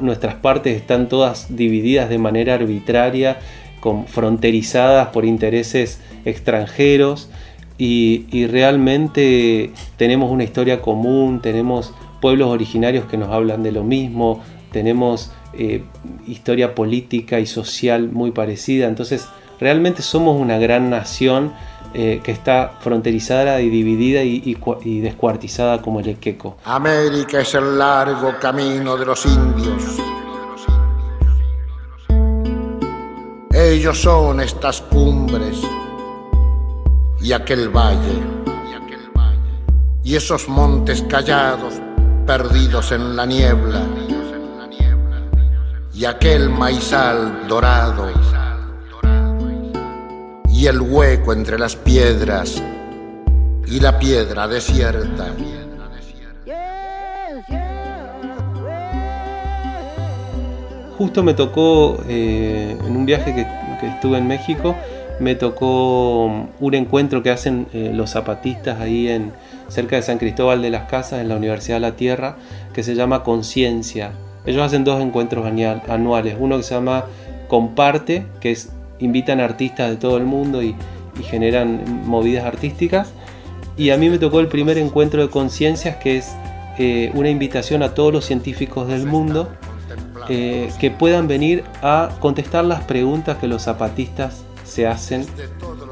nuestras partes están todas divididas de manera arbitraria, con, fronterizadas por intereses extranjeros y realmente tenemos una historia común, tenemos pueblos originarios que nos hablan de lo mismo, tenemos eh, historia política y social muy parecida, entonces realmente somos una gran nación eh, que está fronterizada y dividida y, descuartizada como el Equeco. América es el largo camino de los indios. Ellos son estas cumbres y aquel valle y esos montes callados perdidos en la niebla y aquel maizal dorado y el hueco entre las piedras y la piedra desierta. Justo me tocó eh, en un viaje que, estuve en México, me tocó un encuentro que hacen eh, los zapatistas ahí en cerca de San Cristóbal de las Casas en la Universidad de la Tierra, que se llama Conciencia ellos hacen dos encuentros anuales, uno que se llama Comparte, que es invitan artistas de todo el mundo y, generan movidas artísticas. Y a mí me tocó el primer encuentro de conciencias, que es eh, una invitación a todos los científicos del mundo eh, que puedan venir a contestar las preguntas que los zapatistas se hacen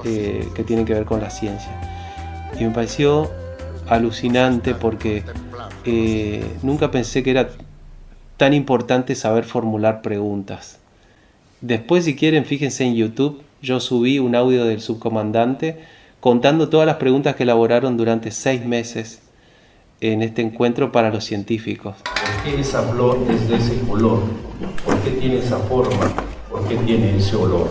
eh, que tienen que ver con la ciencia. Y me pareció alucinante porque nunca pensé que era tan importante saber formular preguntas. Después, si quieren, fíjense en YouTube, yo subí un audio del subcomandante contando todas las preguntas que elaboraron durante seis meses en este encuentro para los científicos. ¿Por qué esa flor es de ese color? ¿Por qué tiene esa forma? ¿Por qué tiene ese olor?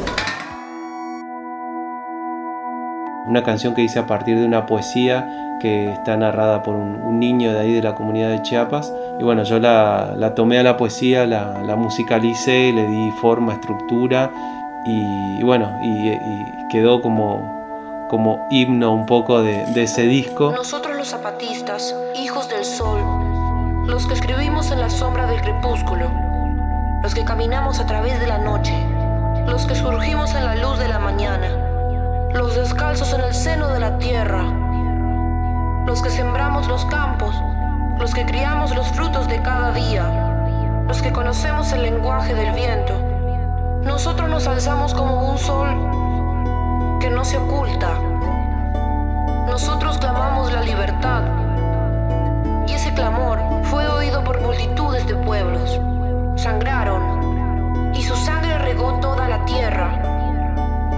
Una canción que hice a partir de una poesía que está narrada por un, niño de ahí de la comunidad de Chiapas. Y bueno, yo la, tomé a la poesía, la, musicalicé, le di forma, estructura y, bueno, y, quedó como, como himno un poco de ese disco. Nosotros los zapatistas, hijos del sol, los que escribimos en la sombra del crepúsculo, los que caminamos a través de la noche, los que surgimos en la luz de la mañana, los descalzos en el seno de la tierra, los que sembramos los campos, los que criamos los frutos de cada día, los que conocemos el lenguaje del viento. Nosotros nos alzamos como un sol que no se oculta. Nosotros clamamos la libertad y ese clamor fue oído por multitudes de pueblos. Sangraron y su sangre regó toda la tierra.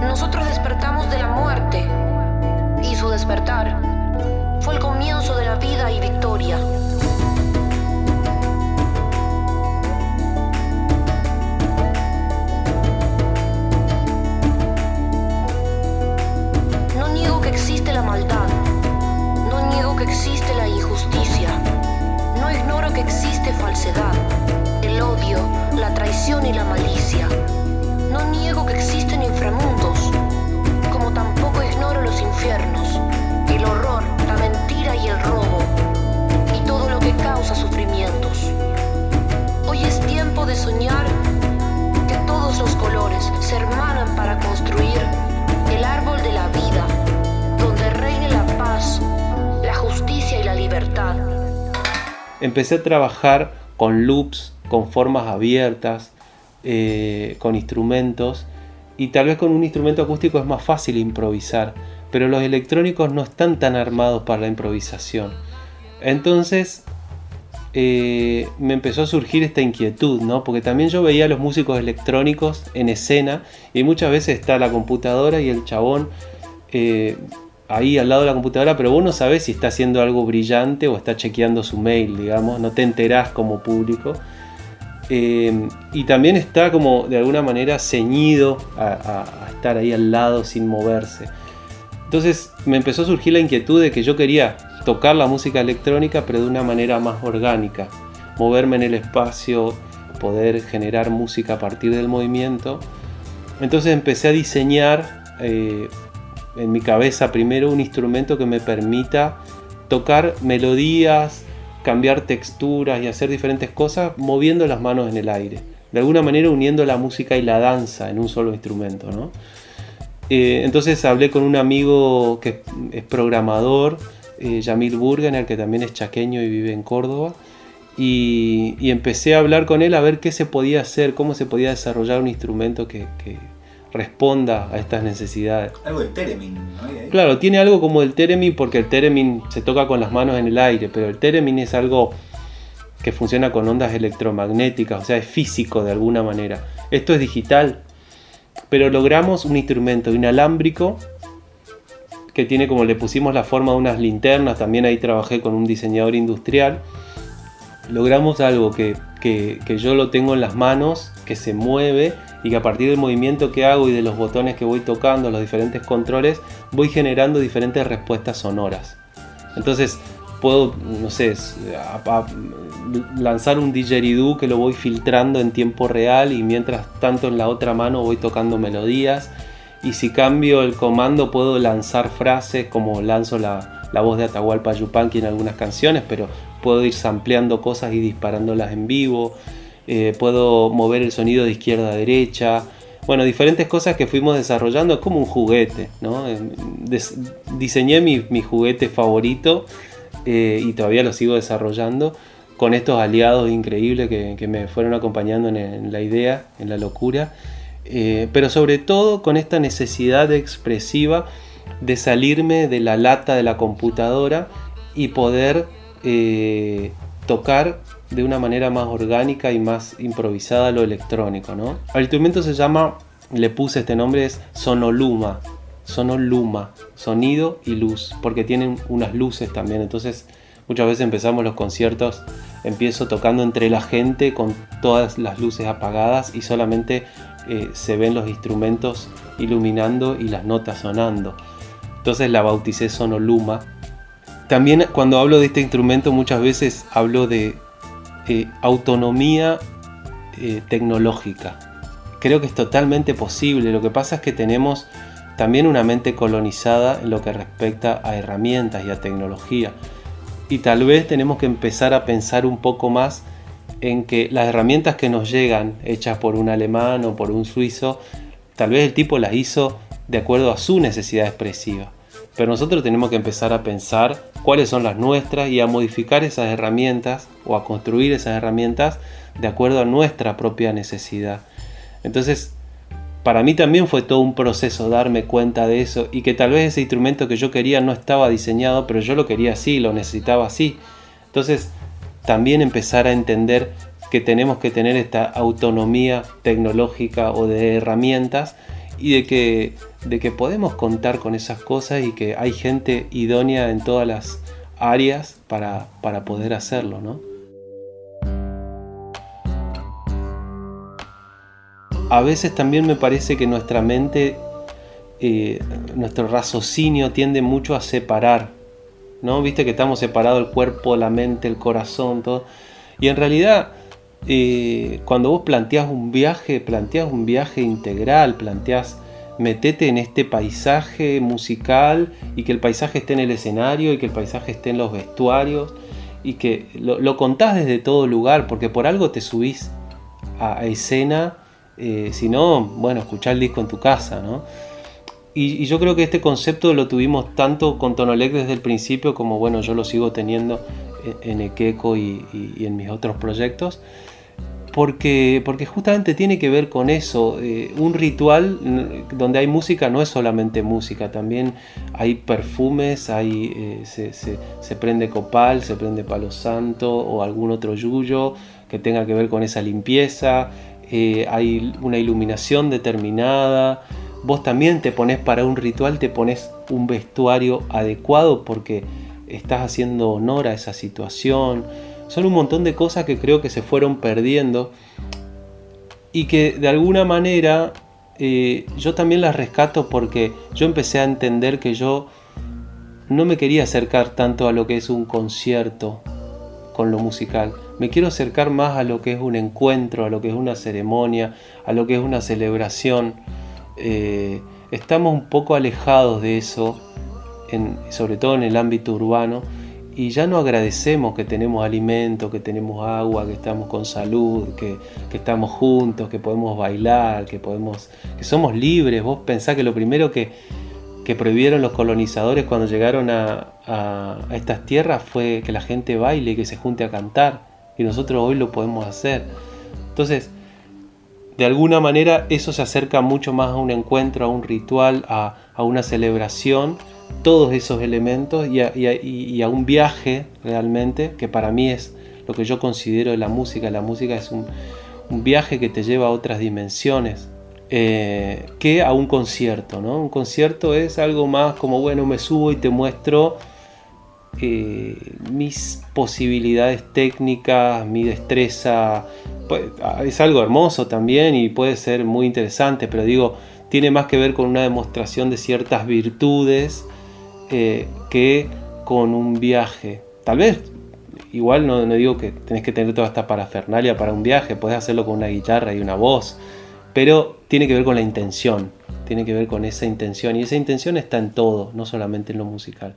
Nosotros despertamos de la muerte y su despertar fue el comienzo de la vida y victoria. No niego que existe la maldad, no niego que existe la injusticia, no ignoro que existe falsedad, el odio, la traición y la malicia. No niego que existen tampoco ignoro los infiernos, el horror y el robo y todo lo que causa sufrimientos. Hoy es tiempo de soñar que todos los colores se hermanan para construir el árbol de la vida, donde reine la paz, la justicia y la libertad. Empecé a trabajar con loops, con formas abiertas, eh, con instrumentos y tal vez con un instrumento acústico es más fácil improvisar pero los electrónicos no están tan armados para la improvisación. Entonces eh, me empezó a surgir esta inquietud, ¿no? Porque también yo veía a los músicos electrónicos en escena y muchas veces está la computadora y el chabón eh, ahí al lado de la computadora, pero vos no sabés si está haciendo algo brillante o está chequeando su mail, digamos, no te enterás como público. Eh, y también está como de alguna manera ceñido a, estar ahí al lado sin moverse. Entonces me empezó a surgir la inquietud de que yo quería tocar la música electrónica pero de una manera más orgánica, moverme en el espacio, poder generar música a partir del movimiento. Entonces empecé a diseñar eh, en mi cabeza primero un instrumento que me permita tocar melodías, cambiar texturas y hacer diferentes cosas moviendo las manos en el aire. De alguna manera uniendo la música y la danza en un solo instrumento. ¿no? Eh, entonces hablé con un amigo que es programador, eh, Yamil Burgener, que también es chaqueño y vive en Córdoba. Y, empecé a hablar con él a ver qué se podía hacer, cómo se podía desarrollar un instrumento que responda a estas necesidades. Algo del theremin, ¿no? Claro, tiene algo como el theremin porque el theremin se toca con las manos en el aire, pero el theremin es algo que funciona con ondas electromagnéticas, o sea, es físico de alguna manera. Esto es digital, pero logramos un instrumento inalámbrico que tiene como le pusimos la forma de unas linternas, también ahí trabajé con un diseñador industrial. Logramos algo que, que, que yo lo tengo en las manos, que se mueve y que a partir del movimiento que hago y de los botones que voy tocando, los diferentes controles, voy generando diferentes respuestas sonoras. Entonces puedo, no sé, lanzar un didgeridoo que lo voy filtrando en tiempo real y mientras tanto en la otra mano voy tocando melodías. Y si cambio el comando puedo lanzar frases como lanzo la, la voz de Atahualpa Yupanqui en algunas canciones, pero puedo ir sampleando cosas y disparándolas en vivo. Eh, puedo mover el sonido de izquierda a derecha, bueno, diferentes cosas que fuimos desarrollando, es como un juguete, ¿no? Eh, diseñé mi, juguete favorito eh, y todavía lo sigo desarrollando con estos aliados increíbles que, me fueron acompañando en, la idea, en la locura, pero sobre todo con esta necesidad expresiva de salirme de la lata de la computadora y poder tocar de una manera más orgánica y más improvisada lo electrónico, ¿no? El instrumento se llama, le puse este nombre, es Sonoluma, Sonoluma, sonido y luz, porque tienen unas luces también, entonces muchas veces empezamos los conciertos, empiezo tocando entre la gente con todas las luces apagadas y solamente eh, se ven los instrumentos iluminando y las notas sonando. Entonces la bauticé Sonoluma. También cuando hablo de este instrumento muchas veces hablo de autonomía eh, tecnológica. Creo que es totalmente posible. Lo que pasa es que tenemos también una mente colonizada en lo que respecta a herramientas y a tecnología. Y tal vez tenemos que empezar a pensar un poco más en que las herramientas que nos llegan, hechas por un alemán o por un suizo, tal vez el tipo las hizo de acuerdo a su necesidad expresiva. Pero nosotros tenemos que empezar a pensar cuáles son las nuestras y a modificar esas herramientas o a construir esas herramientas de acuerdo a nuestra propia necesidad. Entonces, para mí también fue todo un proceso darme cuenta de eso y que tal vez ese instrumento que yo quería no estaba diseñado, pero yo lo quería así, lo necesitaba así. Entonces, también empezar a entender que tenemos que tener esta autonomía tecnológica o de herramientas y de que, de que podemos contar con esas cosas y que hay gente idónea en todas las áreas para, poder hacerlo, ¿no? A veces también me parece que nuestra mente, eh, nuestro raciocinio tiende mucho a separar, ¿no? Viste que estamos separados el cuerpo, la mente, el corazón, todo. Y en realidad eh, cuando vos planteás un viaje, planteás un viaje integral, planteás metete en este paisaje musical y que el paisaje esté en el escenario y que el paisaje esté en los vestuarios y que lo, contás desde todo lugar porque por algo te subís a, escena, eh, si no, bueno, escuchar el disco en tu casa, ¿no? Y, yo creo que este concepto lo tuvimos tanto con Tonolec desde el principio como bueno, yo lo sigo teniendo en, Equeco y en mis otros proyectos porque, porque justamente tiene que ver con eso. Eh, un ritual donde hay música no es solamente música, también hay perfumes, hay, eh, se, prende copal, se prende palo santo o algún otro yuyo que tenga que ver con esa limpieza, eh, hay una iluminación determinada. Vos también te pones para un ritual, te pones un vestuario adecuado porque estás haciendo honor a esa situación son un montón de cosas que creo que se fueron perdiendo y que de alguna manera eh, yo también las rescato porque yo empecé a entender que yo no me quería acercar tanto a lo que es un concierto con lo musical. Me quiero acercar más a lo que es un encuentro, a lo que es una ceremonia, a lo que es una celebración. Eh, estamos un poco alejados de eso, sobre todo en el ámbito urbano, y ya no agradecemos que tenemos alimento, que tenemos agua, que estamos con salud, que, estamos juntos, que podemos bailar, que, podemos, que somos libres. Vos pensás que lo primero que, que prohibieron los colonizadores cuando llegaron a, a, estas tierras fue que la gente baile y que se junte a cantar. Y nosotros hoy lo podemos hacer. Entonces, de alguna manera eso se acerca mucho más a un encuentro, a un ritual, a, a una celebración todos esos elementos y a, un viaje realmente, que para mí es lo que yo considero de la música. La música es un, viaje que te lleva a otras dimensiones. Eh, que a un concierto, ¿no? Un concierto es algo más como, bueno, me subo y te muestro eh, mis posibilidades técnicas, mi destreza. Pues, es algo hermoso también y puede ser muy interesante, pero digo, tiene más que ver con una demostración de ciertas virtudes eh, que con un viaje. Tal vez, igual no, no, digo que tenés que tener toda esta parafernalia para un viaje, puedes hacerlo con una guitarra y una voz, pero tiene que ver con la intención, tiene que ver con esa intención, y esa intención está en todo, no solamente en lo musical.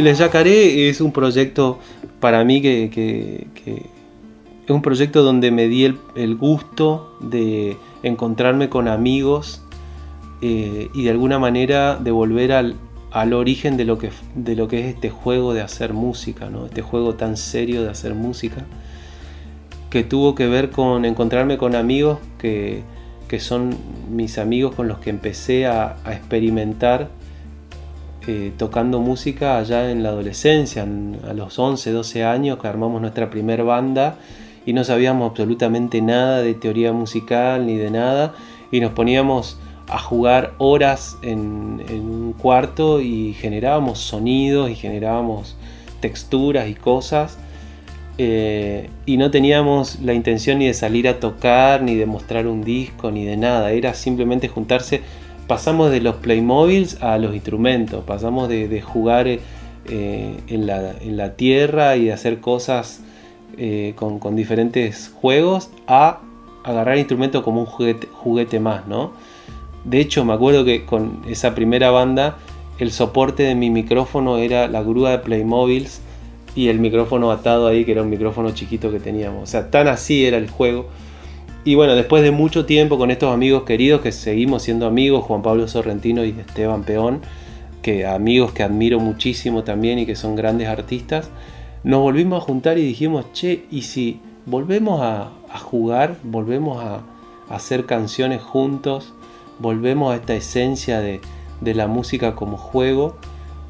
Sí, Les Yacaré es un proyecto para mí que, es un proyecto donde me di el, gusto de encontrarme con amigos eh, y de alguna manera de volver al, origen de lo, que, de lo que es este juego de hacer música, ¿no? este juego tan serio de hacer música, que tuvo que ver con encontrarme con amigos que, son mis amigos con los que empecé a experimentar eh, tocando música allá en la adolescencia, a los 11, 12 años, que armamos nuestra primera banda y no sabíamos absolutamente nada de teoría musical ni de nada y nos poníamos a jugar horas en, un cuarto y generábamos sonidos y generábamos texturas y cosas eh, y no teníamos la intención ni de salir a tocar ni de mostrar un disco ni de nada. Era simplemente juntarse pasamos de los Playmobiles a los instrumentos, pasamos de, jugar eh, en, la, tierra y hacer cosas eh, con, diferentes juegos a agarrar instrumentos como un juguete, más, ¿no? De hecho, me acuerdo que con esa primera banda, el soporte de mi micrófono era la grúa de Playmobiles y el micrófono atado ahí, que era un micrófono chiquito que teníamos. O sea, tan así era el juego y bueno, después de mucho tiempo con estos amigos queridos que seguimos siendo amigos, Juan Pablo Sorrentino y Esteban Peón, que amigos que admiro muchísimo también y que son grandes artistas, nos volvimos a juntar y dijimos, che, ¿y si volvemos a, jugar, volvemos a, hacer canciones juntos, volvemos a esta esencia de, la música como juego?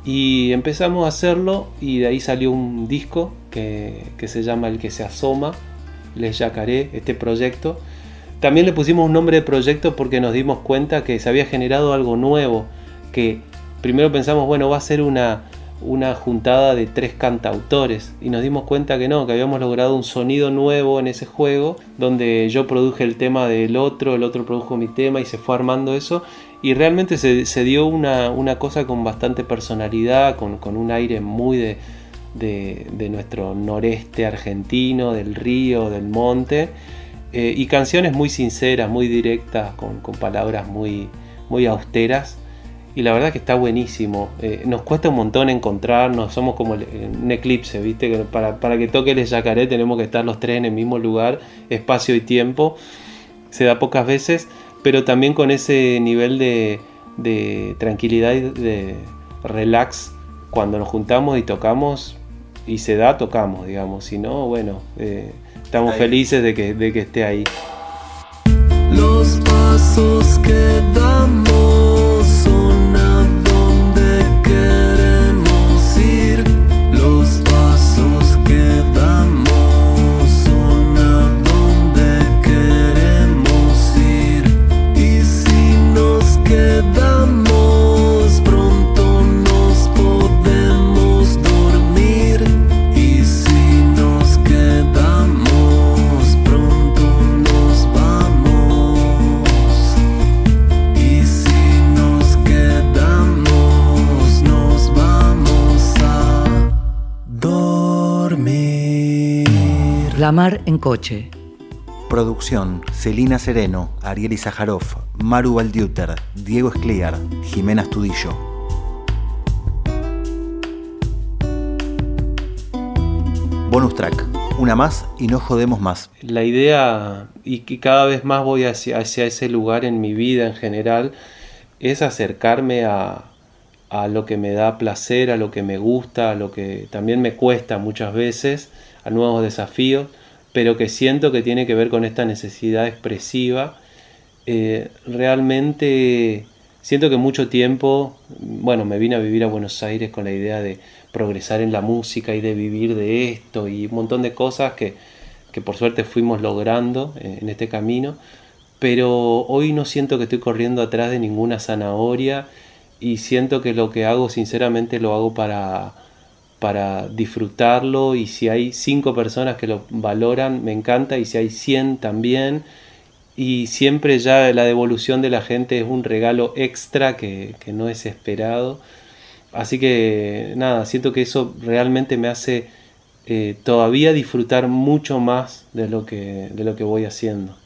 Y empezamos a hacerlo y de ahí salió un disco que, que se llama El que se asoma les Yacaré, este proyecto. También le pusimos un nombre de proyecto porque nos dimos cuenta que se había generado algo nuevo, que primero pensamos, bueno, va a ser una, una juntada de tres cantautores y nos dimos cuenta que no, que habíamos logrado un sonido nuevo en ese juego, donde yo produje el tema del otro, el otro produjo mi tema y se fue armando eso y realmente se, dio una, cosa con bastante personalidad, con, con un aire muy de, de, nuestro noreste argentino, del río, del monte, eh, y canciones muy sinceras, muy directas, con, palabras muy, muy austeras. Y la verdad que está buenísimo. Eh, nos cuesta un montón encontrarnos, somos como un eclipse, ¿viste? para, para que toque el yacaré tenemos que estar los tres en el mismo lugar, espacio y tiempo. Se da pocas veces, pero también con ese nivel de, de tranquilidad y de relax cuando nos juntamos y tocamos y se da, tocamos, digamos. Si no, bueno, eh, estamos felices de que, de que esté ahí. Los pasos que La mar en coche. Producción: Celina Sereno, Ariel Izajarov, Maru Valdiuter, Diego Escliar, Jimena Astudillo. Bonus track: Una más y no jodemos más. La idea, y que cada vez más voy hacia, hacia ese lugar en mi vida en general, es acercarme a, a lo que me da placer, a lo que me gusta, a lo que también me cuesta muchas veces, a nuevos desafíos, pero que siento que tiene que ver con esta necesidad expresiva. Eh, realmente siento que mucho tiempo, bueno, me vine a vivir a Buenos Aires con la idea de progresar en la música y de vivir de esto y un montón de cosas que, que por suerte fuimos logrando eh, en este camino, pero hoy no siento que estoy corriendo atrás de ninguna zanahoria y siento que lo que hago sinceramente lo hago para, para disfrutarlo y si hay cinco personas que lo valoran me encanta y si hay 100 también. Y siempre ya la devolución de la gente es un regalo extra que, que no es esperado. Así que nada siento que eso realmente me hace eh, todavía disfrutar mucho más de lo que, de lo que voy haciendo